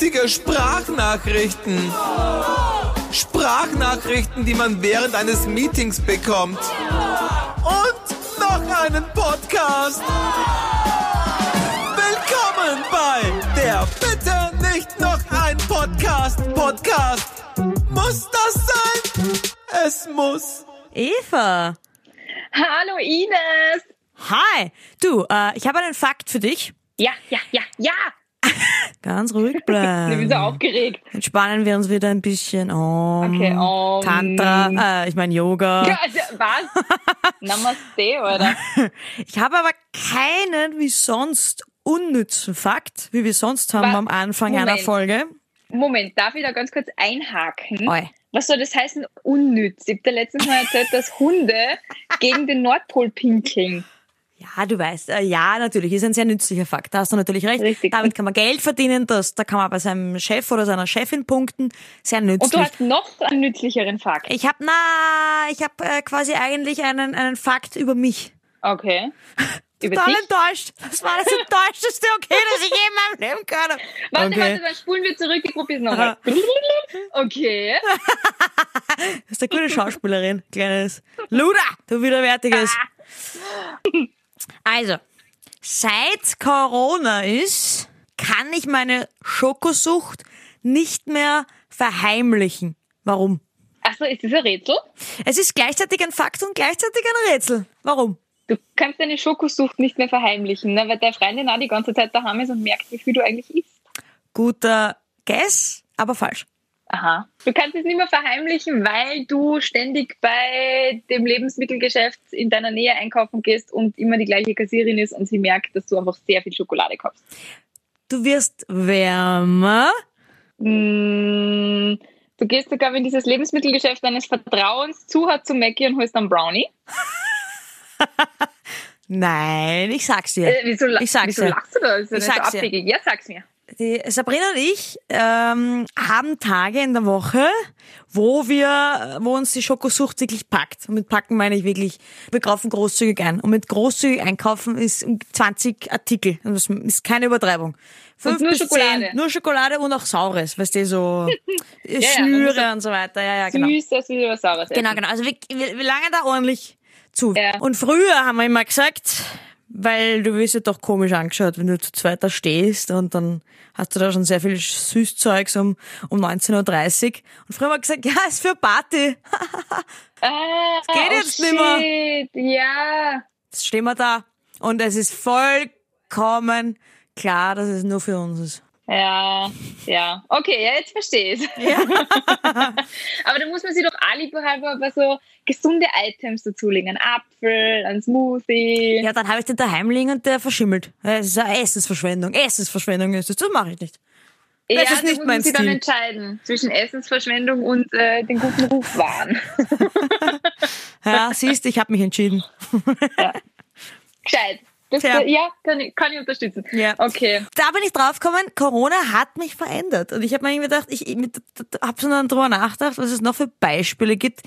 gültige Sprachnachrichten. Sprachnachrichten, die man während eines Meetings bekommt. Und noch einen Podcast. Willkommen bei der Bitte nicht noch ein Podcast. Podcast. Muss das sein? Es muss. Eva. Hallo Ines. Hi. Du, äh, ich habe einen Fakt für dich. Ja, ja, ja, ja. Ganz ruhig Ich bin bleiben. so aufgeregt. Entspannen wir uns wieder ein bisschen. Om, Okay, Om. Tantra, äh, ich meine Yoga. Also, was? Namaste, oder? Ich habe aber keinen wie sonst unnützen Fakt, wie wir sonst haben Wa- am Anfang einer Moment. Folge. Moment, darf ich da ganz kurz einhaken? Oi. Was soll das heißen, unnütz? Ich habe dir letztens mal erzählt, dass Hunde gegen den Nordpol pinkeln. Ja, du weißt, äh, ja, natürlich, ist ein sehr nützlicher Fakt. Da hast du natürlich recht. Richtig. Damit kann man Geld verdienen, das, da kann man bei seinem Chef oder seiner Chefin punkten. Sehr Und du nützlich. hast noch einen nützlicheren Fakt. Ich habe, na, ich habe äh, quasi eigentlich einen, einen Fakt über mich. Okay. Über Total dich? enttäuscht. Das war das enttäuschteste Okay, das ich je in meinem Leben gehört habe. Warte, okay. warte, dann spulen wir zurück, ich probiere es nochmal. Okay. Das ist eine gute Schauspielerin, kleines Luda, du widerwärtiges. Also, seit Corona ist, kann ich meine Schokosucht nicht mehr verheimlichen. Warum? Achso, ist das ein Rätsel? Es ist gleichzeitig ein Fakt und gleichzeitig ein Rätsel. Warum? Du kannst deine Schokosucht nicht mehr verheimlichen, ne? weil deine Freundin auch die ganze Zeit daheim ist und merkt, wie viel du eigentlich isst. Guter Guess, aber falsch. Aha. Du kannst es nicht mehr verheimlichen, weil du ständig bei dem Lebensmittelgeschäft in deiner Nähe einkaufen gehst und immer die gleiche Kassierin ist und sie merkt, dass du einfach sehr viel Schokolade kaufst. Du wirst wärmer. Mm, Du gehst sogar in dieses Lebensmittelgeschäft deines Vertrauens zu hat zu Mackie und holst dann Brownie. Nein, ich sag's dir. Äh, wieso, Ich sag's wieso dir. lachst du da? Ist ja Ich nicht so sag's dir. abwegig. Ja, sag's mir. Die Sabrina und ich ähm, haben Tage in der Woche, wo wir, wo uns die Schokosucht wirklich packt. Und mit packen meine ich wirklich, wir kaufen großzügig ein. Und mit großzügig einkaufen ist um 20 Artikel. Und Das ist keine Übertreibung. Fünf nur bis Schokolade. Zehn, nur Schokolade und auch Saures, weißt du, so ja, Schnüre man muss und so weiter. Ja, ja, genau. Süßes wie was Saures. Genau, genau. Also wir, wir, wir langen da ordentlich zu. Ja. Und früher haben wir immer gesagt, weil du wirst ja doch komisch angeschaut, wenn du zu zweit da stehst und dann hast du da schon sehr viel Süßzeugs um, um 19.30 Uhr. Und früher haben wir gesagt, ja, ist für Party. Ah, geht oh jetzt nimmer. shit, Ja. Jetzt stehen wir da. Und es ist vollkommen klar, dass es nur für uns ist. Ja, ja. Okay, ja, jetzt verstehe ich Aber da muss man sich doch halber bei so gesunde Items dazulegen. Ein Apfel, ein Smoothie. Ja, dann habe ich den daheim liegen und der verschimmelt. Es ist eine Essensverschwendung. Essensverschwendung ist das. Das mache ich nicht. Ja, das ist da nicht muss mein man sich dann Stil. entscheiden zwischen Essensverschwendung und äh, den guten Ruf wahren. Ja, siehst, ich habe mich entschieden. Gescheit. Das, Fair. ja, kann ich, kann ich unterstützen. Ja. Okay. da bin ich draufgekommen, Corona hat mich verändert. Und ich habe mir gedacht, ich, ich habe dann drüber nachgedacht, was es noch für Beispiele gibt,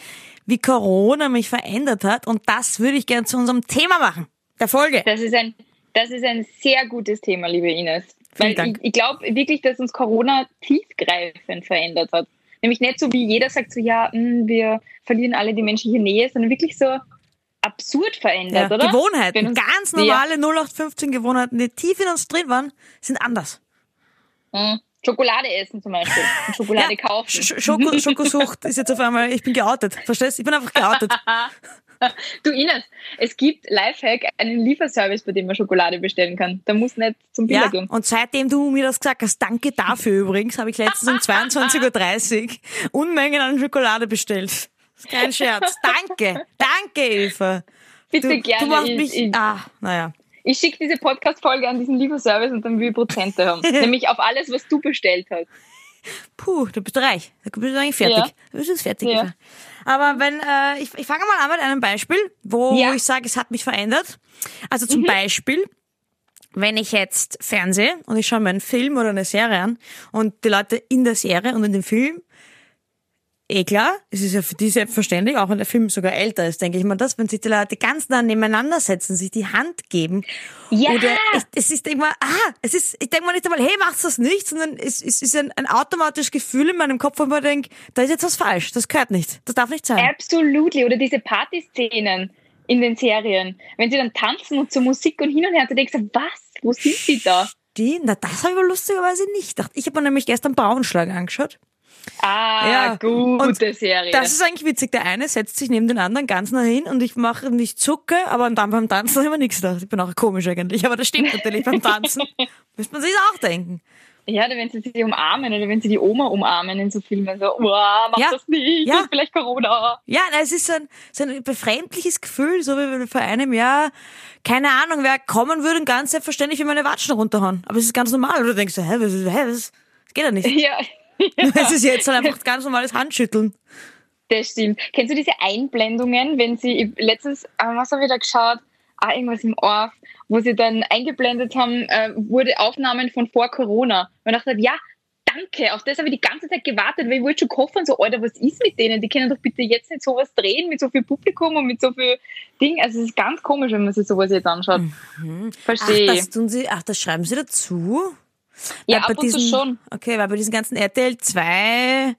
wie Corona mich verändert hat. Und das würde ich gerne zu unserem Thema machen, der Folge. Das ist ein, das ist ein sehr gutes Thema, liebe Ines. Vielen Weil ich, Dank. ich glaube wirklich, dass uns Corona tiefgreifend verändert hat. Nämlich nicht so, wie jeder sagt, so ja, mh, wir verlieren alle die menschliche Nähe, sondern wirklich so absurd verändert, Ja, oder? Gewohnheiten, uns- ganz normale 0815 Gewohnheiten, die tief in uns drin waren, sind anders. Ja, mh, Schokolade essen zum Beispiel. Und Schokolade kaufen. Sch Schoko Schokosucht ist jetzt auf einmal, ich bin geoutet. Verstehst? Ich bin einfach geoutet. Du Ines, es gibt Lifehack, einen Lieferservice, bei dem man Schokolade bestellen kann. Da muss nicht zum Biller Ja, gehen. und seitdem du mir das gesagt hast, danke dafür übrigens, habe ich letztens um 22.30 Uhr Unmengen an Schokolade bestellt. Ist kein Scherz. Danke. Danke, Eva. Bitte Du, gerne. du machst ich, mich, ich, ah, naja. ich schicke diese Podcast-Folge an diesen Lieferservice und dann will ich Prozente haben. Nämlich auf alles, was du bestellt hast. Puh, du bist reich. Du bist eigentlich fertig. Ja. Du bist jetzt fertig. Ja. Aber wenn, äh, ich, ich fange mal an mit einem Beispiel, wo Ja. ich sage, es hat mich verändert. Also zum Beispiel, wenn ich jetzt fernsehe und ich schaue mir einen Film oder eine Serie an und die Leute in der Serie und in dem Film eh klar, es ist ja für die selbstverständlich, auch wenn der Film sogar älter ist, denke ich mal, das, wenn sich die Leute ganz nah nebeneinander setzen, sich die Hand geben. Ja. Oder ich, es ist immer, ah, es ist, ich denke mal nicht einmal, hey, machst das nicht, sondern es, es ist ein, ein automatisches Gefühl in meinem Kopf, wo man denkt, da ist jetzt was falsch, das gehört nicht, das darf nicht sein. Absolutely. Oder diese Partyszenen in den Serien. Wenn sie dann tanzen und zur Musik und hin und her, da denkst du, was? Wo sind sie da? Die, na, das habe ich aber lustigerweise nicht gedacht. Ich habe mir nämlich gestern Braunschlag angeschaut. Ah, Ja. gute Und Serie. Das ist eigentlich witzig. Der eine setzt sich neben den anderen ganz nah hin und ich mache nicht zucke, aber dann beim Tanzen habe ich mir nichts gedacht. Ich bin auch komisch eigentlich, aber das stimmt natürlich beim Tanzen. Müsste man sich auch denken. ja, oder wenn sie sich umarmen oder wenn sie die Oma umarmen in so Filmen, so, wow, mach Ja. das nicht, Ja. das ist vielleicht Corona. Ja, es ist so ein, so ein befremdliches Gefühl, so wie wenn vor einem Jahr, keine Ahnung, wer kommen würde und ganz selbstverständlich wie meine Watschen runterhauen. Aber es ist ganz normal. Und du denkst so, hä, was, ist- hä, was, das geht ja nicht. Ja, Es ist jetzt halt einfach ganz normales Handschütteln. das stimmt. Kennst du diese Einblendungen, wenn sie, letztens, äh, was habe ich da geschaut? Ah, irgendwas im Orf, wo sie dann eingeblendet haben, äh, wurde Aufnahmen von vor Corona. Und ich dachte, ja, danke, auf das habe ich die ganze Zeit gewartet, weil ich wollte schon kochen, so, Alter, was ist mit denen? Die können doch bitte jetzt nicht sowas drehen mit so viel Publikum und mit so viel Ding. Also es ist ganz komisch, wenn man sich sowas jetzt anschaut. Ach, Verstehe. das tun sie, ach, das schreiben sie dazu? Ja, Weil ab und zu schon. Okay, weil bei diesen ganzen RTL 2,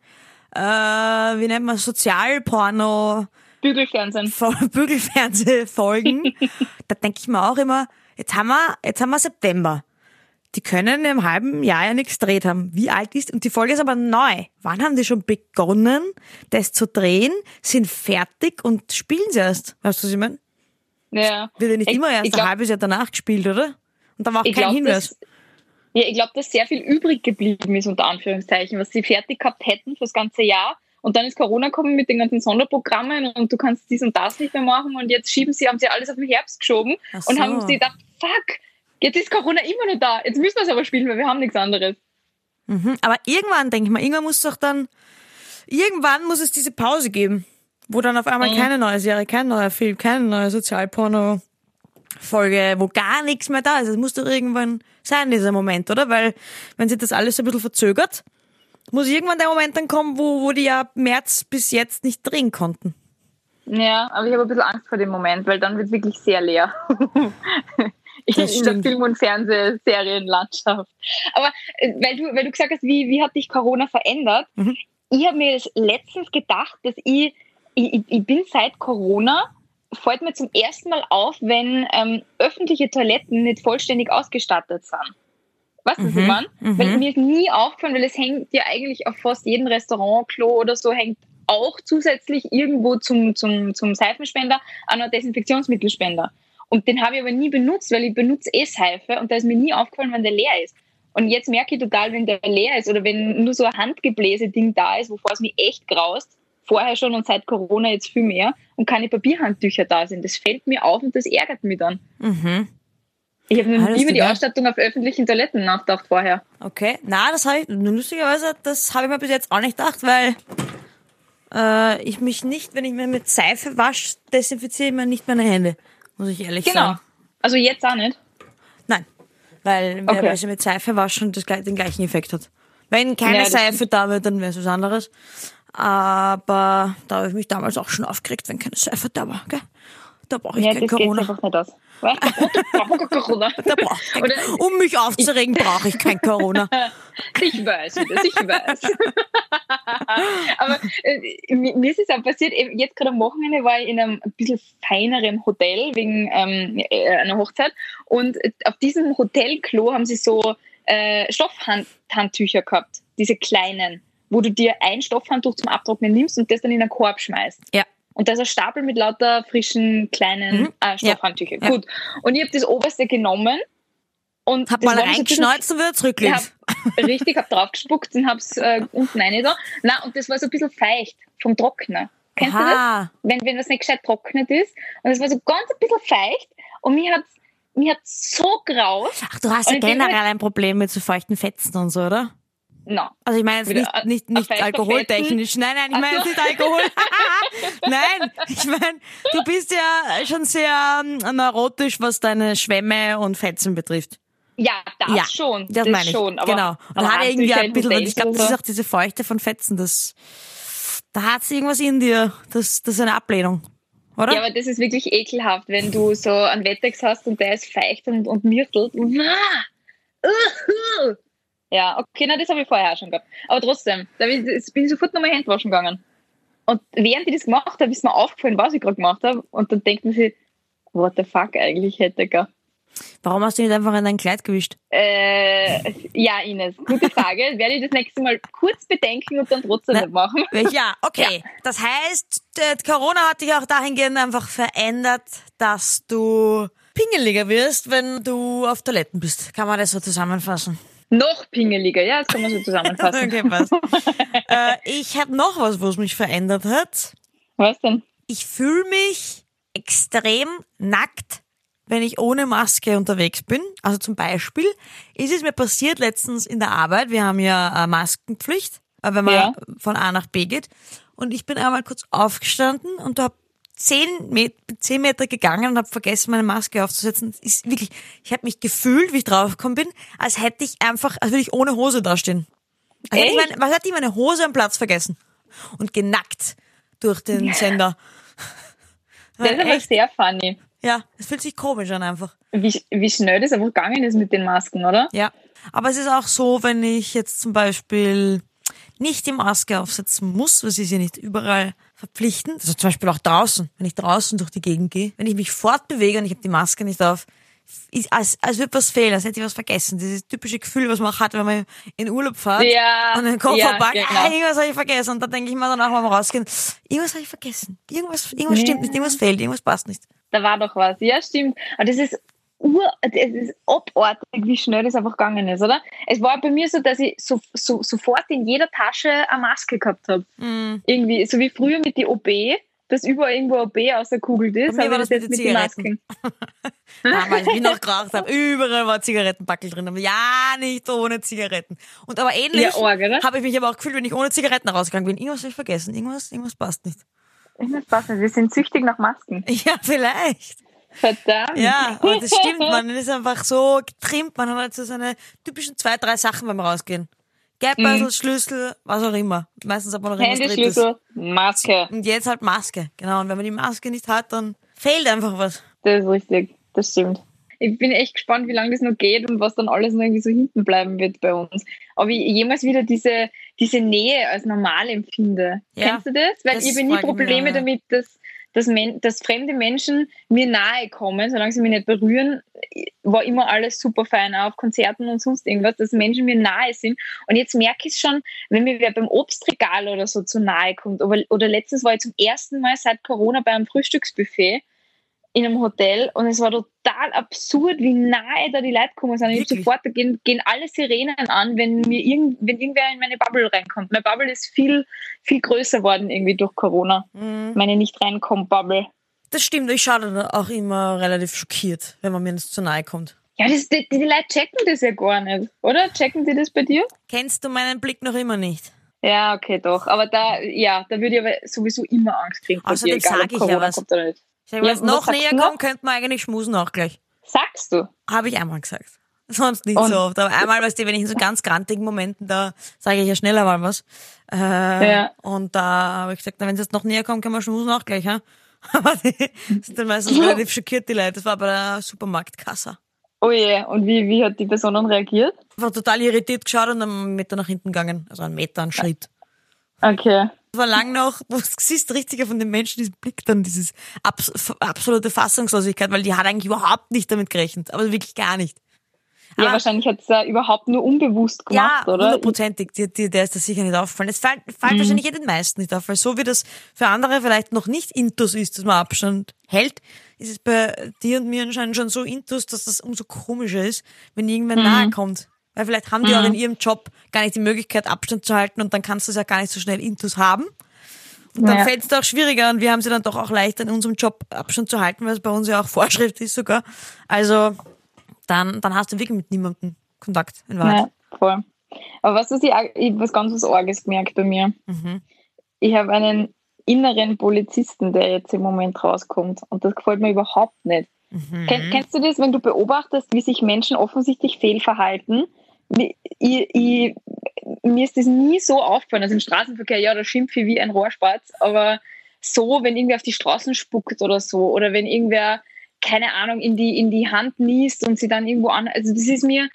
äh, wie nennt man Sozialporno, Bügelfernsehen. Fol- Bügelfernsehfolgen, da denke ich mir auch immer, jetzt haben wir, jetzt haben wir September. Die können einem halben Jahr ja nichts gedreht haben. Wie alt ist, und die Folge ist aber neu. Wann haben die schon begonnen, das zu drehen, sind fertig und spielen sie erst? Weißt du, was ich meine? Ja. Wird ja nicht Ich- immer erst ich glaub- ein halbes Jahr danach gespielt, oder? Und da war auch kein glaube, Hinweis. dass, ja, ich glaub, dass sehr viel übrig geblieben ist, unter Anführungszeichen, was sie fertig gehabt hätten fürs ganze Jahr. Und dann ist Corona gekommen mit den ganzen Sonderprogrammen und du kannst dies und das nicht mehr machen. Und jetzt schieben sie, haben sie alles auf den Herbst geschoben Ach und so. haben sie gedacht, fuck, jetzt ist Corona immer noch da. Jetzt müssen wir es aber spielen, weil wir haben nichts anderes. Mhm. Aber irgendwann, denke ich mal, irgendwann muss doch dann, irgendwann muss es diese Pause geben, wo dann auf einmal Mhm. keine neue Serie, kein neuer Film, keine neue Sozialporno-Folge, wo gar nichts mehr da ist. Es muss doch irgendwann sein, dieser Moment, oder? Weil, wenn sich das alles ein bisschen verzögert, muss irgendwann der Moment dann kommen, wo, wo die ja März bis jetzt nicht drehen konnten. Ja, aber ich habe ein bisschen Angst vor dem Moment, weil dann wird wirklich sehr leer. in, in der. Film- und Fernsehserienlandschaft. Aber äh, weil du, weil du gesagt hast, wie, wie hat dich Corona verändert? Mhm. Ich habe mir das letztens gedacht, dass ich, ich, ich- ich bin seit Corona, fällt mir zum ersten Mal auf, wenn ähm, öffentliche Toiletten nicht vollständig ausgestattet sind. Weißt du, was ich meine? mhm. Weil mir ist nie aufgefallen, weil es hängt ja eigentlich auf fast jedem Restaurant, Klo oder so, hängt auch zusätzlich irgendwo zum, zum, zum Seifenspender auch noch ein Desinfektionsmittelspender. Und den habe ich aber nie benutzt, weil ich benutze eh Seife und da ist mir nie aufgefallen, wenn der leer ist. Und jetzt merke ich total, wenn der leer ist oder wenn nur so ein Handgebläse-Ding da ist, wovor es mich echt graust, vorher schon und seit Corona jetzt viel mehr und keine Papierhandtücher da sind. Das fällt mir auf und das ärgert mich dann. Mhm. Ich habe noch nie über die. Ausstattung auf öffentlichen Toiletten nachgedacht vorher. Okay, na, das habe ich, lustigerweise, das habe ich mir bis jetzt auch nicht gedacht, weil äh, ich mich nicht, wenn ich mir mit Seife wasche, desinfiziere ich mir nicht meine Hände, muss ich ehrlich Genau. sagen. Also jetzt auch nicht. Nein, weil wer okay. mit Seife waschen das, den gleichen Effekt hat. Wenn keine Ja, Seife da wäre, dann wäre es was anderes. Aber da habe ich mich damals auch schon aufgeregt, wenn keine Seife da war. Gell? Da brauche ich Ja, kein das geht Corona. einfach nicht aus. Was? Da braucht man kein Corona. Da brauch ich kein, Oder um mich aufzuregen, brauche ich kein Corona. ich weiß, das, ich weiß. Aber äh, mir ist es auch passiert, jetzt gerade am Wochenende war ich in einem ein bisschen feineren Hotel wegen ähm, äh, einer Hochzeit und auf diesem Hotelklo haben sie so äh, Stoffhandtücher gehabt, diese kleinen, wo du dir ein Stoffhandtuch zum Abtrocknen nimmst und das dann in einen Korb schmeißt. Ja. Und da ist ein Stapel mit lauter frischen kleinen Mhm. äh, Stoffhandtücher. Ja. Gut. Und ich habe das oberste genommen und Hab mal reingeschneuzt und wieder zurückgelegt. hab, richtig, hab draufgespuckt und hab's äh, unten rein da. Na, und das war so ein bisschen feucht vom Trockner. Kennst du das? Aha. Wenn, wenn das nicht gescheit trocknet ist. Und es war so ganz ein bisschen feucht und mir hat's, mir hat's so graus. Ach, du hast ja generell ein Problem mit so feuchten Fetzen und so, oder? No. Also ich meine jetzt nicht, nicht, nicht alkoholtechnisch. Nein, nein, ich meine jetzt nicht Alkohol. nein, ich meine, du bist ja schon sehr ähm, neurotisch, was deine Schwämme und Fetzen betrifft. Ja, das ja, schon. Das, meine ich. schon. Aber, genau. Und aber hat irgendwie ein in bisschen, Hotels ich glaube, das ist auch diese Feuchte von Fetzen, das, Da hat's irgendwas in dir. Das, das ist eine Ablehnung. Oder? Ja, aber das ist wirklich ekelhaft, wenn du so einen Wettex hast und der ist feucht und, und myrtelt. Ja, okay, na, das habe ich vorher auch schon gehabt. Aber trotzdem, da bin ich, sofort nochmal Hände waschen gegangen. Und während ich das gemacht habe, ist mir aufgefallen, was ich gerade gemacht habe. Und dann denkt man sich, what the fuck eigentlich hätte ich gar. Warum hast du nicht einfach in dein Kleid gewischt? Äh, ja, Ines, gute Frage. Werde ich das nächste Mal kurz bedenken und dann trotzdem nicht machen. Ja, okay. Das heißt, äh, Corona hat dich auch dahingehend einfach verändert, dass du pingeliger wirst, wenn du auf Toiletten bist. Kann man das so zusammenfassen? Noch pingeliger, ja, das kann man so zusammenfassen. Okay, passt. äh, ich habe noch was, was mich verändert hat. Was denn? Ich fühle mich extrem nackt, wenn ich ohne Maske unterwegs bin. Also zum Beispiel ist es mir passiert letztens in der Arbeit. Wir haben ja äh, Maskenpflicht, äh, wenn man Ja. von A nach B geht. Und ich bin einmal kurz aufgestanden und habe zehn, Met zehn Meter gegangen und habe vergessen, meine Maske aufzusetzen. Ist wirklich, ich habe mich gefühlt, wie ich draufgekommen bin, als hätte ich einfach, als würde ich ohne Hose dastehen. Als hätte ich meine, was hätte ich meine Hose am Platz vergessen? Und genackt durch den Sender. Das ist aber Echt? sehr funny. Ja, es fühlt sich komisch an einfach. Wie, wie schnell das einfach gegangen ist mit den Masken, oder? Ja. Aber es ist auch so, wenn ich jetzt zum Beispiel nicht die Maske aufsetzen muss, weil sie ist ja nicht überall verpflichtend, also zum Beispiel auch draußen, wenn ich draußen durch die Gegend gehe, wenn ich mich fortbewege und ich habe die Maske nicht auf, ist, als, als würde was fehlen, als hätte ich was vergessen. Dieses typische Gefühl, was man auch hat, wenn man in Urlaub fährt Ja, und den Koffer ja, packt, genau. ah, irgendwas habe ich vergessen. Und da denke ich mir danach beim Rausgehen, irgendwas habe ich vergessen. Irgendwas, irgendwas Ja. stimmt nicht, irgendwas fehlt, irgendwas passt nicht. Da war doch was. Ja, stimmt. Aber das ist ur, es ist abartig, wie schnell das einfach gegangen ist, oder? Es war bei mir so, dass ich so, so, sofort in jeder Tasche eine Maske gehabt habe. Mm. Irgendwie, so wie früher mit die OB, dass überall irgendwo OB außerkugelt ist, Bei mir aber war das das jetzt mit mit den. Masken. Damals, wie ich noch geraucht habe, überall war Zigarettenbackel drin. Aber ja, nicht ohne Zigaretten. Und aber ähnlich Ja, habe ich mich aber auch gefühlt, wenn ich ohne Zigaretten rausgegangen bin. Irgendwas habe ich vergessen. Irgendwas, irgendwas passt nicht. Das passt nicht. Wir sind süchtig nach Masken. Ja, vielleicht. Verdammt. Ja, aber das stimmt, man ist einfach so getrimmt. Man hat halt so seine typischen zwei, drei Sachen beim Rausgehen. Geldbeutel, Schlüssel, was auch immer. Meistens hat man noch irgendwas Handy, Drittes. Schlüssel, Maske. Und jetzt halt Maske. Genau. Und wenn man die Maske nicht hat, dann fehlt einfach was. Das ist richtig. Das stimmt. Ich bin echt gespannt, wie lange das noch geht und was dann alles noch irgendwie so hinten bleiben wird bei uns. Ob ich jemals wieder diese, diese Nähe als normal empfinde. Ja, Kennst du das? Weil das ich habe nie Probleme damit, dass, dass, Men dass fremde Menschen mir nahe kommen, solange sie mich nicht berühren, war immer alles super fein, auch auf Konzerten und sonst irgendwas, dass Menschen mir nahe sind. Und jetzt merke ich es schon, wenn mir wer beim Obstregal oder so zu nahe kommt. Oder, oder letztens war ich zum ersten Mal seit Corona bei einem Frühstücksbuffet in einem Hotel und es war total absurd, wie nahe da die Leute gekommen sind. Ich sofort, da gehen, gehen alle Sirenen an, wenn mir irgend, wenn irgendwer in meine Bubble reinkommt. Meine Bubble ist viel, viel größer worden irgendwie durch Corona. Mhm. Meine nicht reinkommt Bubble. Das stimmt. Ich schaue dann auch immer relativ schockiert, wenn man mir nicht zu nahe kommt. Ja, das, die, die Leute checken das ja gar nicht, oder? Checken die das bei dir? Kennst du meinen Blick noch immer nicht? Ja, okay, doch. Aber da, ja, da würde ich aber sowieso immer Angst kriegen Außerdem dir, egal sag ob ich ja was. Ich wenn Ja, es was noch näher kommt, könnte man eigentlich schmusen auch gleich. Sagst du? Habe ich einmal gesagt. Sonst nicht Und? so oft. Aber einmal, weißt du, wenn ich in so ganz grantigen Momenten, da sage ich ja schneller mal was. Äh, Ja. Und da habe ich gesagt, wenn es jetzt noch näher kommt, können wir schmusen auch gleich. Aber die sind dann meistens relativ schockiert, die Leute. Das war bei der Supermarktkasse. Oh je, und wie, wie hat die Person dann reagiert? War total irritiert geschaut und einen Meter nach hinten gegangen. Also einen Meter, einen Schritt. Okay. Es war lang noch, wo du siehst richtig von den Menschen diesen Blick dann, dieses abs absolute Fassungslosigkeit, weil die hat eigentlich überhaupt nicht damit gerechnet, aber wirklich gar nicht. Ja, Aber- wahrscheinlich hat es ja überhaupt nur unbewusst gemacht, ja, oder? hundertprozentig. Die, die, der ist das sicher nicht aufgefallen. Es fällt, fällt wahrscheinlich eh den meisten nicht auf, weil so wie das für andere vielleicht noch nicht intus ist, dass man Abstand hält, ist es bei dir und mir anscheinend schon so intus, dass das umso komischer ist, wenn irgendwer nahe kommt. Weil vielleicht haben die auch in ihrem Job gar nicht die Möglichkeit, Abstand zu halten und dann kannst du es ja gar nicht so schnell intus haben. Und dann Ja. fällt es dir auch schwieriger und wir haben sie dann doch auch leichter in unserem Job Abstand zu halten, weil es bei uns ja auch Vorschrift ist sogar. Also dann, dann hast du wirklich mit niemandem Kontakt in Wahrheit. Ja, voll. Aber was, was ich, auch- ich hab was ganz was Arges gemerkt bei mir. Mhm. Ich habe einen inneren Polizisten, der jetzt im Moment rauskommt. Und das gefällt mir überhaupt nicht. Mhm. Ken, kennst du das, wenn du beobachtest, wie sich Menschen offensichtlich fehlverhalten? Ich, ich mir ist das nie so aufgefallen. Also im Straßenverkehr, ja, da schimpfe ich wie ein Rohrspatz, aber so, wenn irgendwer auf die Straßen spuckt oder so, oder wenn irgendwer, keine Ahnung, in die, in die Hand niest und sie dann irgendwo an, also das ist mir,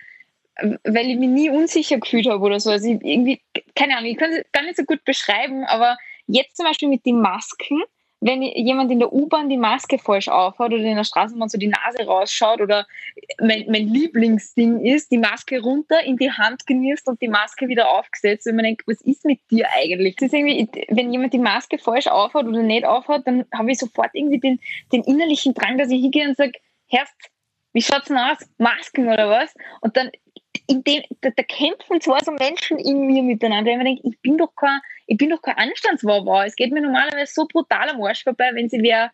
weil ich mich nie unsicher gefühlt habe oder so. Also irgendwie, keine Ahnung, ich kann es gar nicht so gut beschreiben, aber jetzt zum Beispiel mit den Masken, wenn jemand in der U-Bahn die Maske falsch aufhat oder in der Straßenbahn so die Nase rausschaut oder mein, mein Lieblingsding ist, die Maske runter, in die Hand genießt und die Maske wieder aufgesetzt. Und man denkt, was ist mit dir eigentlich? Das ist irgendwie, wenn jemand die Maske falsch aufhat oder nicht aufhat, dann habe ich sofort irgendwie den, den innerlichen Drang, dass ich hingehe und sage, Herrst, wie schaut's denn aus? Masken oder was? Und dann in dem, da, da, kämpfen zwar so Menschen in mir miteinander, ich denke, ich bin doch kein, ich bin doch kein Anstandswauwau. Es geht mir normalerweise so brutal am Arsch vorbei, wenn sie wer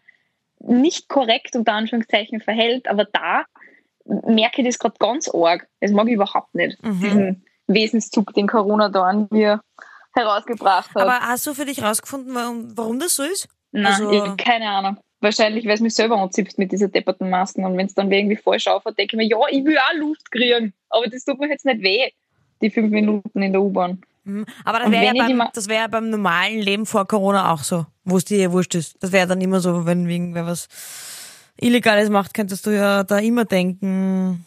nicht korrekt unter Anführungszeichen verhält, aber da merke ich das gerade ganz arg. Das mag ich überhaupt nicht, mhm. diesen Wesenszug, den Corona da an mir herausgebracht hat. Aber hast du für dich herausgefunden, warum, warum das so ist? Nein, also, keine Ahnung. Wahrscheinlich, weil es mich selber anzipft mit dieser depperten Masken. Und wenn es dann irgendwie falsch aufhört, denke ich mir, ja, ich will auch Luft kriegen. Aber das tut mir jetzt nicht weh, die fünf Minuten in der U-Bahn. Mhm. Aber das wäre ja, beim, das wär ja beim normalen Leben vor Corona auch so, wo es dir eh wurscht ist. Das wäre dann immer so, wenn irgendwer was Illegales macht, könntest du ja da immer denken.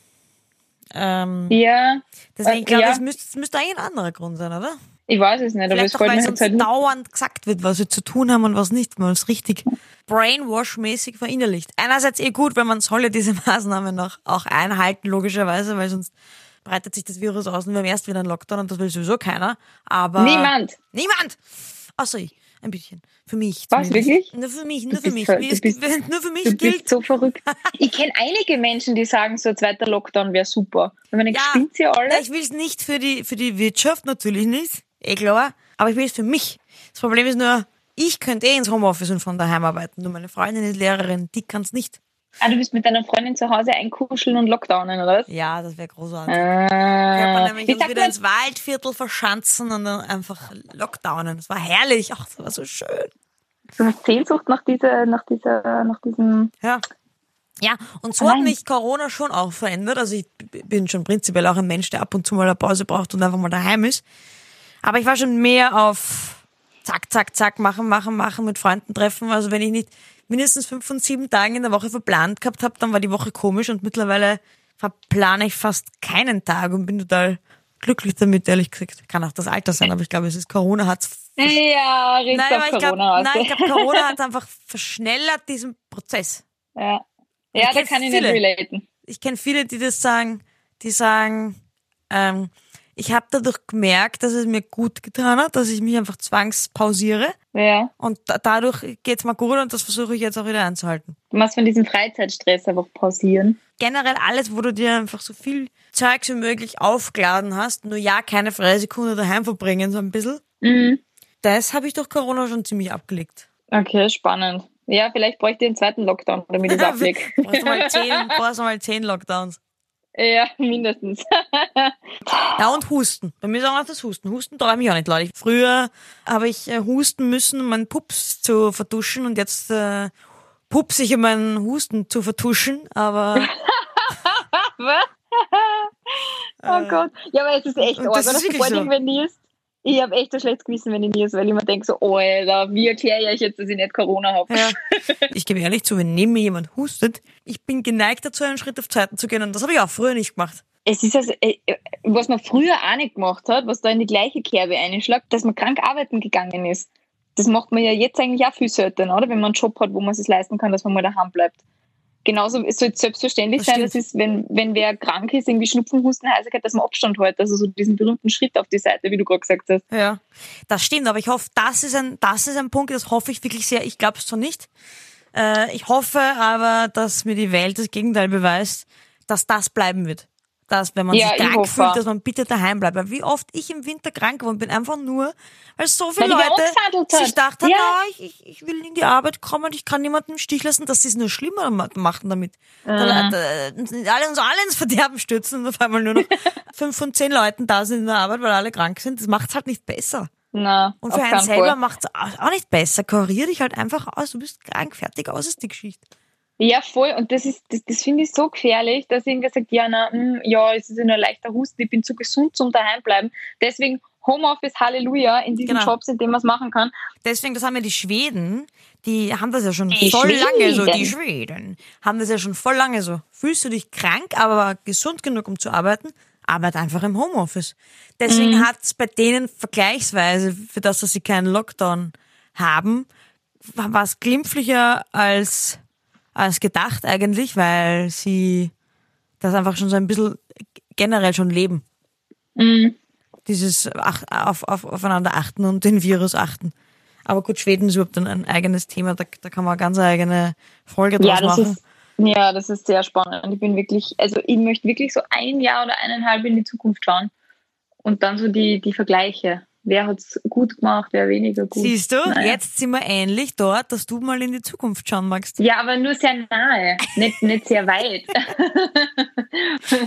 Ähm, ja. Deswegen, ich glaube, ja. das müsste, das müsste eigentlich ein anderer Grund sein, oder? Ich weiß es nicht, aber Vielleicht es fällt mir uns halt dauernd gesagt wird, was wir zu tun haben und was nicht, weil man es richtig brainwash-mäßig verinnerlicht. Einerseits eh gut, weil man soll ja diese Maßnahmen noch auch einhalten, logischerweise, weil sonst breitet sich das Virus aus und wir haben erst wieder einen Lockdown und das will sowieso keiner. Aber niemand. Niemand. Außer ich. Ein bisschen. Für mich. Was, wirklich? Nur für mich, nur für mich. Bist, bist, nur für mich du gilt. bist so verrückt. ich kenne einige Menschen, die sagen, so ein zweiter Lockdown wäre super. Wenn man ja, spinnt sie alle? Ich will es nicht für die, für die Wirtschaft, natürlich nicht eh klar. Aber ich will es für mich. Das Problem ist nur, ich könnte eh ins Homeoffice und von daheim arbeiten. Nur meine Freundin ist Lehrerin, die kann es nicht. Ah, du bist mit deiner Freundin zu Hause einkuscheln und Lockdownen, oder was? Ja, das wäre großartig. Ah, ich nämlich uns wieder ins Waldviertel verschanzen und dann einfach Lockdownen. Das war herrlich. Ach, das war so schön. Du hast Sehnsucht nach dieser, nach dieser, nach diesem. Ja. Ja, und so Allein. hat mich Corona schon auch verändert. Also ich bin schon prinzipiell auch ein Mensch, der ab und zu mal eine Pause braucht und einfach mal daheim ist. Aber ich war schon mehr auf zack, zack, zack, machen, machen, machen, mit Freunden treffen. Also wenn ich nicht mindestens fünf von sieben Tagen in der Woche verplant gehabt habe, dann war die Woche komisch und mittlerweile verplane ich fast keinen Tag und bin total glücklich damit, ehrlich gesagt. Kann auch das Alter sein, aber ich glaube, es ist Corona hat's. Ja, nein, aber ich glaub, nein, ich glaube, Corona hat einfach verschnellert diesen Prozess. Ja, ja da kann ich viele, nicht relaten. Ich kenne viele, die das sagen, die sagen, ähm, ich habe dadurch gemerkt, dass es mir gut getan hat, dass ich mich einfach zwangspausiere. Ja. Und da, dadurch geht's mir gut und das versuche ich jetzt auch wieder einzuhalten. Du machst von diesem Freizeitstress einfach pausieren. Generell alles, wo du dir einfach so viel Zeugs wie möglich aufgeladen hast, nur ja keine freie Sekunde daheim verbringen, so ein bisschen. Mhm. Das habe ich durch Corona schon ziemlich abgelegt. Okay, spannend. Ja, vielleicht bräuchte ich einen zweiten Lockdown, damit ich es ablege. brauchst, du mal zehn, brauchst du mal zehn Lockdowns. Ja, mindestens. ja, und Husten. Bei mir ist auch noch das Husten. Husten träume ich auch nicht, Leute. Früher habe ich äh, husten müssen, um meinen Pups zu vertuschen und jetzt äh, pups ich, um meinen Husten zu vertuschen, aber... Was? oh äh, Gott. Ja, aber es ist echt arg, oder? Vor allem, so. wenn die ist ich habe echt ein schlechtes Gewissen, wenn ich nie ist, weil ich mir denke so, oh, Alter, wie erkläre ich euch jetzt, dass ich nicht Corona habe? Ja. Ich gebe ehrlich zu, wenn neben mir jemand hustet, ich bin geneigt dazu, einen Schritt auf Zeiten zu gehen und das habe ich auch früher nicht gemacht. Es ist also, was man früher auch nicht gemacht hat, was da in die gleiche Kerbe einschlägt, dass man krank arbeiten gegangen ist. Das macht man ja jetzt eigentlich auch viel seltener, oder? Wenn man einen Job hat, wo man es leisten kann, dass man mal daheim bleibt genauso es soll selbstverständlich das sein, dass es, wenn, wenn wer krank ist, irgendwie Schnupfen, Husten, Heiserkeit, dass man Abstand hält. Also so diesen berühmten Schritt auf die Seite, wie du gerade gesagt hast. Ja, das stimmt, aber ich hoffe, das ist ein, das ist ein Punkt, das hoffe ich wirklich sehr. Ich glaube es zwar nicht. Äh, ich hoffe aber, dass mir die Welt das Gegenteil beweist, dass das bleiben wird dass wenn man ja, sich krank fühlt, dass man bitte daheim bleibt. Weil wie oft ich im Winter krank geworden bin, einfach nur, weil so viele Leute sich dachten, ja. na, ich, ich will in die Arbeit kommen, ich kann niemanden im Stich lassen, dass sie es nur schlimmer machen damit. Mhm. Dann, äh, alle uns alle ins Verderben stürzen und auf einmal nur noch fünf von zehn Leuten da sind in der Arbeit, weil alle krank sind. Das macht es halt nicht besser. Na, und für einen selber macht es auch nicht besser. Kurier dich halt einfach aus, du bist krank, fertig aus ist die Geschichte. Ja, voll. Und das ist, das, das finde ich so gefährlich, dass irgendwer sagt, ja, na, mh, hm, ja, es ist nur ein leichter Husten, ich bin zu gesund zum daheim bleiben. Deswegen Homeoffice, Halleluja, in diesen Genau. Jobs, in denen man es machen kann. Deswegen, das haben ja die Schweden, die haben das ja schon Die voll lange so. Schweden. Die Schweden haben das ja schon voll lange so. Fühlst du dich krank, aber gesund genug, um zu arbeiten? Arbeit einfach im Homeoffice. Deswegen Mhm. hat's bei denen vergleichsweise, für das, dass sie keinen Lockdown haben, war es glimpflicher als, als gedacht eigentlich, weil sie das einfach schon so ein bisschen generell schon leben. Mhm. Dieses ach, auf, auf, aufeinander achten und den Virus achten. Aber gut, Schweden ist überhaupt ein, ein eigenes Thema, da, da kann man eine ganz eigene Folge draus Ja, das machen. ist, ja, das ist sehr spannend. Ich bin wirklich, also ich möchte wirklich so ein Jahr oder eineinhalb in die Zukunft schauen und dann so die, die Vergleiche. Wer hat's gut gemacht, wer weniger gut. Siehst du, Naja. jetzt sind wir ähnlich dort, dass du mal in die Zukunft schauen magst. Ja, aber nur sehr nahe, nicht, nicht sehr weit.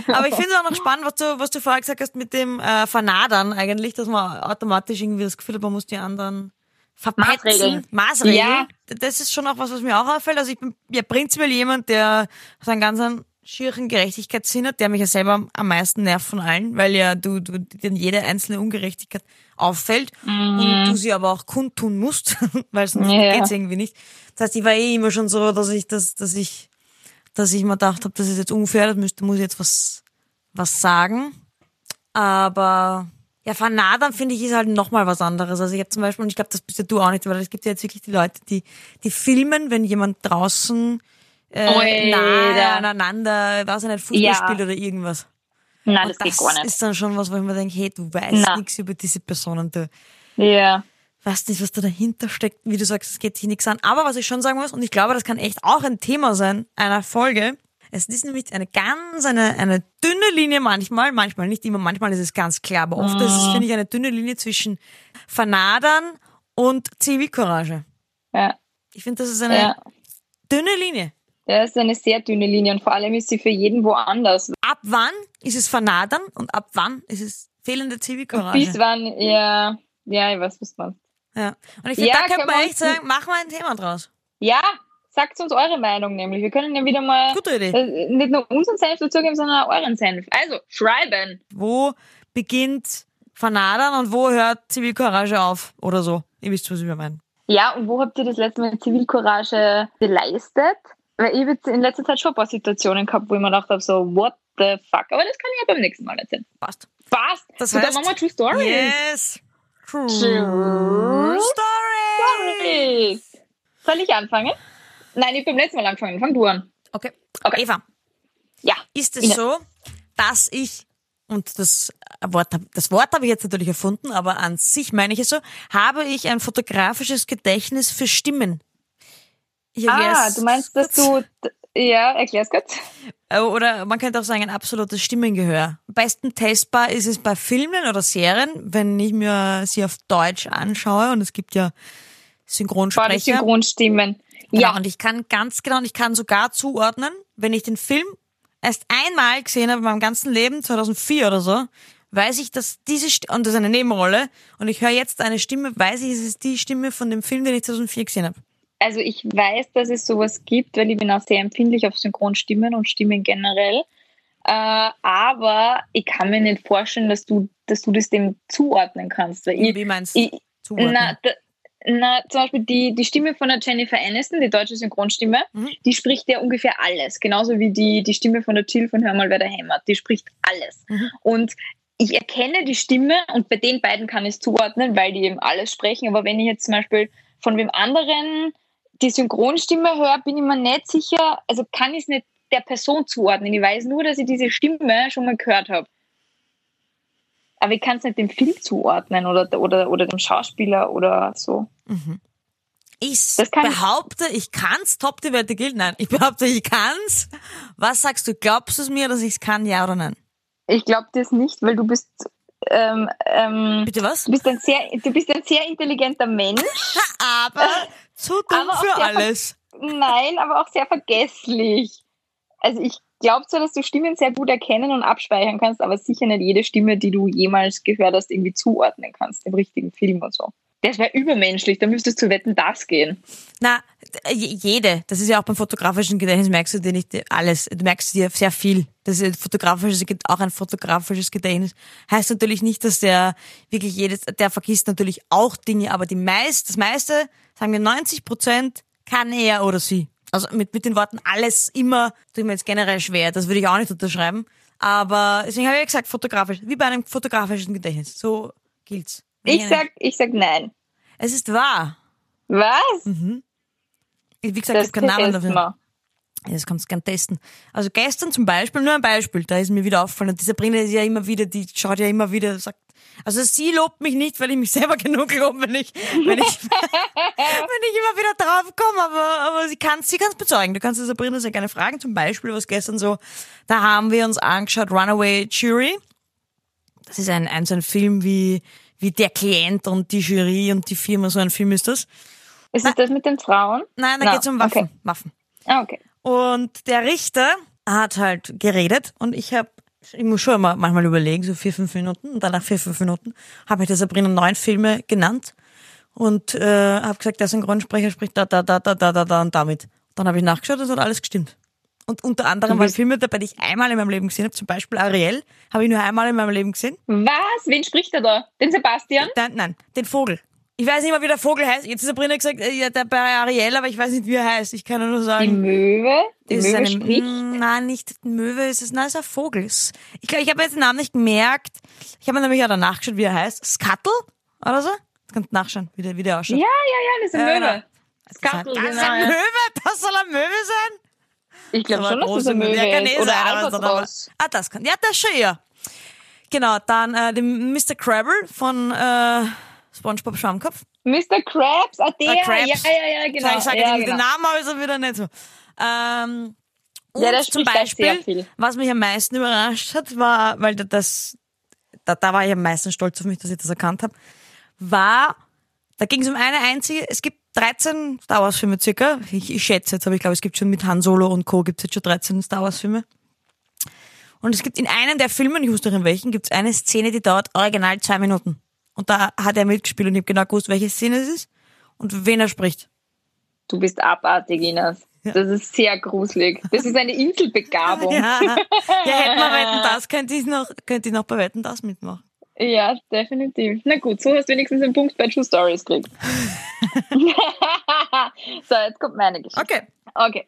Aber ich finde es auch noch spannend, was du, was du vorher gesagt hast mit dem äh, Vernadern eigentlich, dass man automatisch irgendwie das Gefühl hat, man muss die anderen verpetzen. Maßregeln. Maßregeln. Ja. Das ist schon auch was, was mir auch auffällt. Also ich bin ja prinzipiell jemand, der so einen ganz einen schieren Gerechtigkeitssinn hat, der mich ja selber am- meisten nervt von allen, weil ja du, du dir jede einzelne Ungerechtigkeit auffällt und du sie aber auch kundtun musst, weil sonst Ja. geht's irgendwie nicht. Das heißt, ich war eh immer schon so, dass ich das, dass ich, dass ich mir gedacht habe, das ist jetzt unfair, das müsste, muss ich jetzt was, was sagen. Aber ja, vernadern finde ich ist halt nochmal was anderes. Also ich habe zum Beispiel, und ich glaube, das bist ja du auch nicht, weil es gibt ja jetzt wirklich die Leute, die, die filmen, wenn jemand draußen äh, nahe aneinander, weiß ich nicht, Fußball Ja. oder irgendwas. Nein, Und das geht gar nicht. ist dann schon was, wo ich mir denke, hey, du weißt nichts über diese Personen, du Ja. weißt nicht, was da dahinter steckt, wie du sagst, es geht sich nichts an. Aber was ich schon sagen muss, und ich glaube, das kann echt auch ein Thema sein einer Folge, es ist nämlich eine ganz, eine, eine dünne Linie manchmal, manchmal nicht immer, manchmal ist es ganz klar, aber oft ist es, finde ich, eine dünne Linie zwischen Vernadern und Zivilcourage. Ja. Ich finde, das ist eine Ja. dünne Linie. Das ist eine sehr dünne Linie und vor allem ist sie für jeden woanders. Ab wann ist es Vernadern und ab wann ist es fehlende Zivilcourage? Bis wann, ja, ja, ich weiß, was man. Ja. Und ich finde, Ja, da könnte man echt sagen, machen wir ein Thema draus. Ja, sagt uns eure Meinung nämlich. Wir können ja wieder mal äh, nicht nur unseren Senf dazugeben, sondern auch euren Senf. Also, schreiben. wo beginnt Vernadern und wo hört Zivilcourage auf oder so. Ihr wisst, was ich meine. Ja, und wo habt ihr das letzte Mal Zivilcourage geleistet? Weil ich jetzt in letzter Zeit schon ein paar Situationen gehabt, wo ich mir gedacht habe, so, what the fuck? Aber das kann ich ja beim nächsten Mal erzählen. Passt. Passt. Das so, dann heißt- machen wir True Story. Yes. True, True Story. Stories. Soll ich anfangen? Nein, ich hab beim letzten Mal angefangen. Fang du an. Okay. Okay. Eva, Ja. ist es Ja. so, dass ich und das Wort, das Wort habe ich jetzt natürlich erfunden, aber an sich meine ich es so, habe ich ein fotografisches Gedächtnis für Stimmen. Ah, du meinst, dass du. Ja, erklär's kurz. Äh, Oder man könnte auch sagen, ein absolutes Stimmengehör. Am besten testbar ist es bei Filmen oder Serien, wenn ich mir sie auf Deutsch anschaue und es gibt ja Synchronsprecher. Synchronstimmen. Genau, Ja, und ich kann ganz genau, und ich kann sogar zuordnen, wenn ich den Film erst einmal gesehen habe in meinem ganzen Leben, 2004 oder so, weiß ich, dass diese, St und das ist eine Nebenrolle, und ich höre jetzt eine Stimme, weiß ich, es ist die Stimme von dem Film, den ich 2004 gesehen habe. Also ich weiß, dass es sowas gibt, weil ich bin auch sehr empfindlich auf Synchronstimmen und Stimmen generell. Äh, aber ich kann mir nicht vorstellen, dass du, dass du das dem zuordnen kannst. Ich, Wie meinst du? na, da, na, zum Beispiel die, die Stimme von der Jennifer Aniston, die deutsche Synchronstimme, Mhm. die spricht ja ungefähr alles. Genauso wie die, die Stimme von der Jill von Hör mal, wer da hämmert. Die spricht alles. Mhm. Und ich erkenne die Stimme und bei den beiden kann ich es zuordnen, weil die eben alles sprechen. Aber wenn ich jetzt zum Beispiel von wem anderen die Synchronstimme höre, bin ich mir nicht sicher, also kann ich es nicht der Person zuordnen. Ich weiß nur, dass ich diese Stimme schon mal gehört habe. Aber ich kann es nicht dem Film zuordnen oder, oder, oder dem Schauspieler oder so. Ich Das kann- behaupte, ich kann's. Top die Wette gilt. Nein, ich behaupte, ich kann's. Was sagst du? Glaubst du es mir, dass ich's kann? Ja oder nein? Ich glaube das nicht, weil du bist, ähm, ähm, Bitte was? du bist ein sehr, du bist ein sehr intelligenter Mensch. Aber zu dumm für alles. Nein, aber auch sehr vergesslich. Also ich glaube zwar, dass du Stimmen sehr gut erkennen und abspeichern kannst, aber sicher nicht jede Stimme, die du jemals gehört hast, irgendwie zuordnen kannst im richtigen Film und so. Das wäre übermenschlich, da müsstest du wetten, das gehen. Na, j- jede. Das ist ja auch beim fotografischen Gedächtnis, merkst du dir nicht alles. Du merkst dir sehr viel. Das ist fotografisches, auch ein fotografisches Gedächtnis. Heißt natürlich nicht, dass der wirklich jedes, der vergisst natürlich auch Dinge, aber die meist, das meiste, sagen wir 90 Prozent, kann er oder sie. Also mit, mit den Worten alles immer, tut mir jetzt generell schwer. Das würde ich auch nicht unterschreiben. Aber deswegen habe ich ja gesagt, fotografisch. Wie bei einem fotografischen Gedächtnis. So gilt's. Ich sag, ich sag nein. Es ist wahr. Was? Wie gesagt, ich Das habe keinen Namen dafür. Ja, Das kannst du gern testen. Also gestern zum Beispiel, nur ein Beispiel, da ist mir wieder aufgefallen, und die Sabrina ist ja immer wieder, die schaut ja immer wieder, sagt, also sie lobt mich nicht, weil ich mich selber genug lobe, wenn ich, wenn ich, wenn ich immer wieder drauf komme, aber, aber sie kann sie kann's bezeugen. Du kannst die Sabrina sehr gerne fragen, zum Beispiel, was gestern so, da haben wir uns angeschaut, Runaway Jury. Das ist ein, ein so ein Film wie, wie der Klient und die Jury und die Firma, so ein Film ist das. Ist es das mit den Frauen? Nein, da Na, geht's um Waffen. okay. Waffen. Ah, okay. Und der Richter hat halt geredet und ich habe, ich muss schon immer manchmal überlegen, so vier, fünf Minuten und dann nach vier, fünf Minuten habe ich der Sabrina neun Filme genannt und äh, habe gesagt, der Synchronsprecher spricht da, da, da, da, da, da, da und damit. Dann habe ich nachgeschaut und es hat alles gestimmt. Und unter anderem waren Filme dabei, die ich einmal in meinem Leben gesehen habe, zum Beispiel Ariel, habe ich nur einmal in meinem Leben gesehen. Was? Wen spricht er da? Den Sebastian? Nein, nein, den Vogel. Ich weiß nicht mal, wie der Vogel heißt. Jetzt hat Sabrina gesagt, äh, ja, der bei Ariel, aber ich weiß nicht, wie er heißt. Ich kann nur Die sagen. Möwe? Die ist Möwe eine, spricht? Nein, nicht Möwe, ist es, nein, es ist ein Vogel. Es- Ich glaube, ich habe jetzt den Namen nicht gemerkt. Ich habe mir nämlich auch danach geschaut, wie er heißt. Scuttle oder so? Du kannst nachschauen, wie der, wie der ausschaut. Ja, ja, ja, das ist eine Ja, Möwe. genau. Skattel, das ist genau. eine ja. Möwe, das soll eine Möwe sein? Ich glaube schon, dass das große eine Möwe Ja, kann ist. eh Oder sein, aber Ah, das kann, ja, das schon eher. Genau, dann äh, den Mr. Crabble von äh, SpongeBob Schwammkopf. Mr. Krabs, ah, der, Äh, Krabs. ja, ja, ja, genau. ich sage ja, den, genau. den Namen, aber ist er wieder nicht so. Ähm, und Ja, der zum Beispiel, viel. was mich am meisten überrascht hat, war, weil da- das, da, da war ich am meisten stolz auf mich, dass ich das erkannt habe, war, da ging es um eine einzige, es gibt 13 Star Wars Filme circa, ich, ich schätze jetzt, aber ich glaube, es gibt schon mit Han Solo und Co. gibt es jetzt schon 13 Star Wars Filme. Und es gibt in einem der Filme, ich wusste auch in welchen, gibt es eine Szene, die dauert original zwei Minuten. Und da hat er mitgespielt und ich habe genau gewusst, welche Szene es ist und wen er spricht. Du bist abartig, Ines. Das ist sehr gruselig. Das ist eine Inselbegabung. Ja, ja hätten wir Wetten, das könnte ich noch, könnte ich noch bei Wetten, das mitmachen. Ja, definitiv. Na gut, so hast du wenigstens einen Punkt bei True Stories gekriegt. so, jetzt kommt meine Geschichte. Okay. Okay.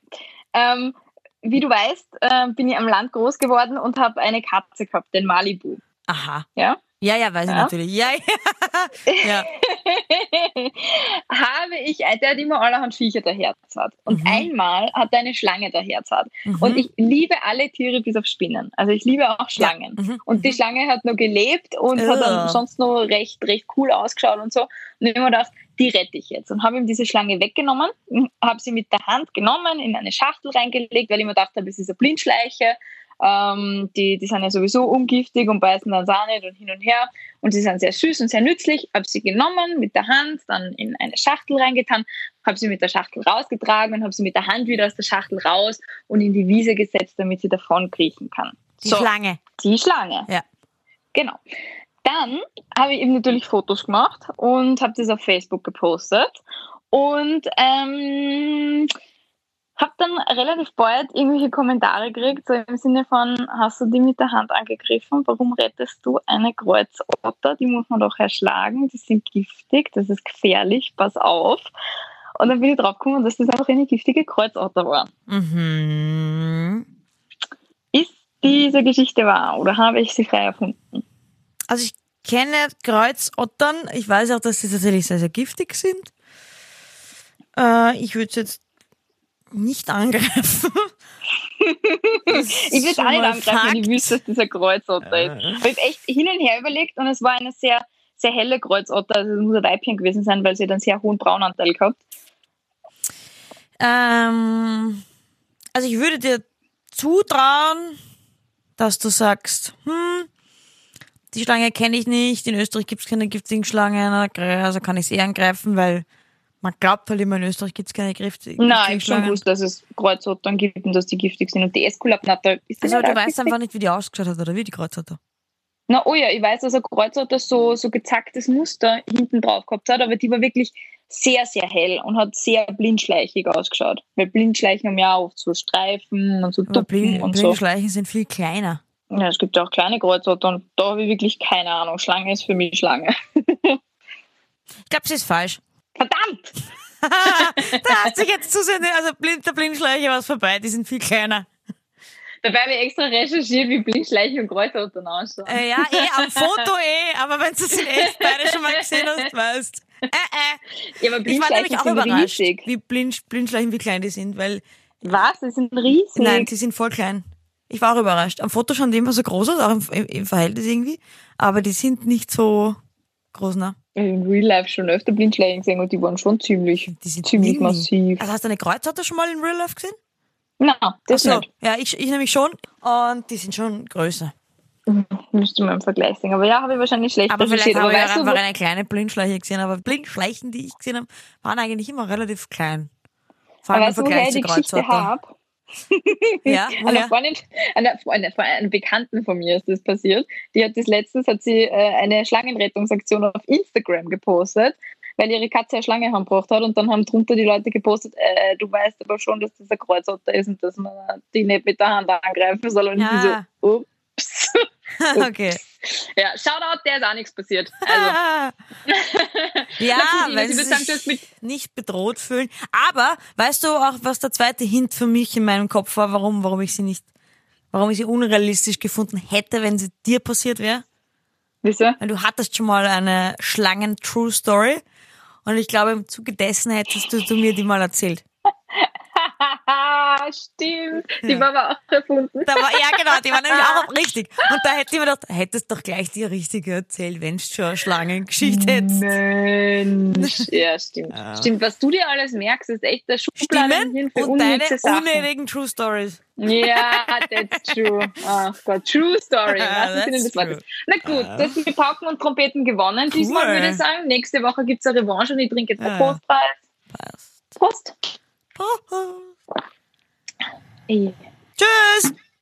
Ähm, wie du weißt, äh, bin ich am Land groß geworden und habe eine Katze gehabt, den Malibu. Aha. Ja? Ja, ja, weiß ich Ja? natürlich. Ja, ja. ja. habe ich, äh, der hat immer allerhand Viecher der Herz hat. Und Mhm. einmal hat er eine Schlange der Herz hat. Und ich liebe alle Tiere bis auf Spinnen. Also ich liebe auch Schlangen. Mhm. Und die Schlange hat nur gelebt und hat dann sonst nur recht, recht cool ausgeschaut und so. Und ich habe mir gedacht, die rette ich jetzt. Und habe ihm diese Schlange weggenommen, habe sie mit der Hand genommen, in eine Schachtel reingelegt, weil ich mir gedacht habe, es ist eine Blindschleiche. Ähm, die, die sind ja sowieso ungiftig und beißen dann auch nicht und hin und her. Und sie sind sehr süß und sehr nützlich. Habe sie genommen mit der Hand, dann in eine Schachtel reingetan, habe sie mit der Schachtel rausgetragen und habe sie mit der Hand wieder aus der Schachtel raus und in die Wiese gesetzt, damit sie davon kriechen kann. Die Schlange. Die Schlange. Ja. Genau. Dann habe ich eben natürlich Fotos gemacht und habe das auf Facebook gepostet und ähm, habe dann relativ bald irgendwelche Kommentare gekriegt, so im Sinne von, hast du die mit der Hand angegriffen? Warum rettest du eine Kreuzotter? Die muss man doch erschlagen, die sind giftig, das ist gefährlich, pass auf. Und dann bin ich draufgekommen, dass das einfach eine giftige Kreuzotter war. Mhm. Ist diese Geschichte wahr oder habe ich sie frei erfunden? Also ich kenne Kreuzottern. Ich weiß auch, dass sie tatsächlich sehr, sehr giftig sind. Äh, ich würde es jetzt nicht angreifen. Ich es auch nicht angreifen, wenn ich wüsste, dass das ein Kreuzotter ist. Ich habe echt hin und her überlegt und es war eine sehr, sehr helle Kreuzotter. Also es muss ein Weibchen gewesen sein, weil sie hat einen sehr hohen Braunanteil gehabt. Ähm, also ich würde dir zutrauen, dass du sagst, hm, die Schlange kenne ich nicht, in Österreich gibt es keine giftigen Schlangen, also kann ich sie angreifen, weil man glaubt halt immer, in Österreich gibt es keine giftigen Nein, ich habe schon gewusst, dass es Kreuzottern gibt und dass die giftig sind. Und die Esculapnatter ist Also du weißt einfach nicht, wie die ausgeschaut hat oder wie die Kreuzotter. Na, oh ja, ich weiß, dass ein Kreuzotter so, so gezacktes Muster hinten drauf gehabt hat, aber die war wirklich sehr, sehr hell und hat sehr blindschleichig ausgeschaut. Weil Blindschleichen haben ja auch oft so Streifen und so Blind, und so. Blindschleichen sind viel kleiner. Ja, es gibt ja auch kleine Kreuzotter und da habe ich wirklich keine Ahnung. Schlange ist für mich Schlange. Ich glaube, sie ist falsch. Verdammt! da hat sich jetzt zu sehr, also blind, der Blindschleiche was vorbei, die sind viel kleiner. Dabei habe ich extra recherchiert, wie Blindschleichen und Kreuzottern ausschauen. Äh, ja, eh, am Foto eh, aber wenn du sie in echt beide schon mal gesehen hast, weißt. Äh, äh. ja, aber Ich war nämlich auch überrascht, riesig. wie Blind, Blindschleichen, wie klein die sind, weil, Was? Die sind riesig. nein, die sind voll klein. Ich war auch überrascht. Am Foto schauen die immer so groß aus, auch im, im, im Verhältnis irgendwie, aber die sind nicht so groß, ne? Ich habe in Real Life schon öfter Blindschleichen gesehen und die waren schon ziemlich, Die sind ziemlich massiv. Also hast du eine Kreuzotter schon mal in Real Life gesehen? Nein, das so. nicht. Ja, ich, ich nämlich schon. Und die sind schon größer. Müsste man im Vergleich sehen. Aber ja, habe ich wahrscheinlich schlecht Aber vielleicht habe ich ja einfach eine kleine Blindschleiche gesehen. Aber Blindschleichen, die ich gesehen habe, waren eigentlich immer relativ klein. Vor allem aber im Vergleich ich zu habe? Ja, Eine woher? Freundin, eine Freundin, von einer Bekannten von mir ist das passiert. Die hat das letztens, hat sie äh, eine Schlangenrettungsaktion auf Instagram gepostet, weil ihre Katze eine Schlange heimgebracht hat und dann haben drunter die Leute gepostet, äh, du weißt aber schon, dass das ein Kreuzotter ist und dass man die nicht mit der Hand angreifen soll und Ja. die so, ups. okay. Ja, Shoutout, der ist auch nichts passiert. Also, ja, wenn Sie sich nicht bedroht fühlen. Aber weißt du auch, was der zweite Hint für mich in meinem Kopf war, warum, warum ich sie nicht, warum ich sie unrealistisch gefunden hätte, wenn sie dir passiert wäre? wieso? Weil du hattest schon mal eine Schlangen-True Story. Und ich glaube, im Zuge dessen hättest du, du mir die mal erzählt. Stimmt. Die Ja. war aber auch erfunden. Da war, ja, genau, die war nämlich auch richtig. Und da hätte ich mir gedacht, hättest doch gleich die richtige erzählt, wenn du schon eine Schlangengeschichte hättest. Mensch. Ja, stimmt. Stimmt, was du dir alles merkst, ist echt der Schubladen für und deine Sachen. unnötigen True Stories. Ja, that's true. Ach Gott, true story. Ah, Was ist das. Wort? Na gut, das mit Pauken und Trompeten gewonnen. Diesmal Cool. würde ich sagen, nächste Woche gibt's eine Revanche und ich trinke jetzt Ja. einen Prostpreis. Passt. Prost. Prost. Tschüss.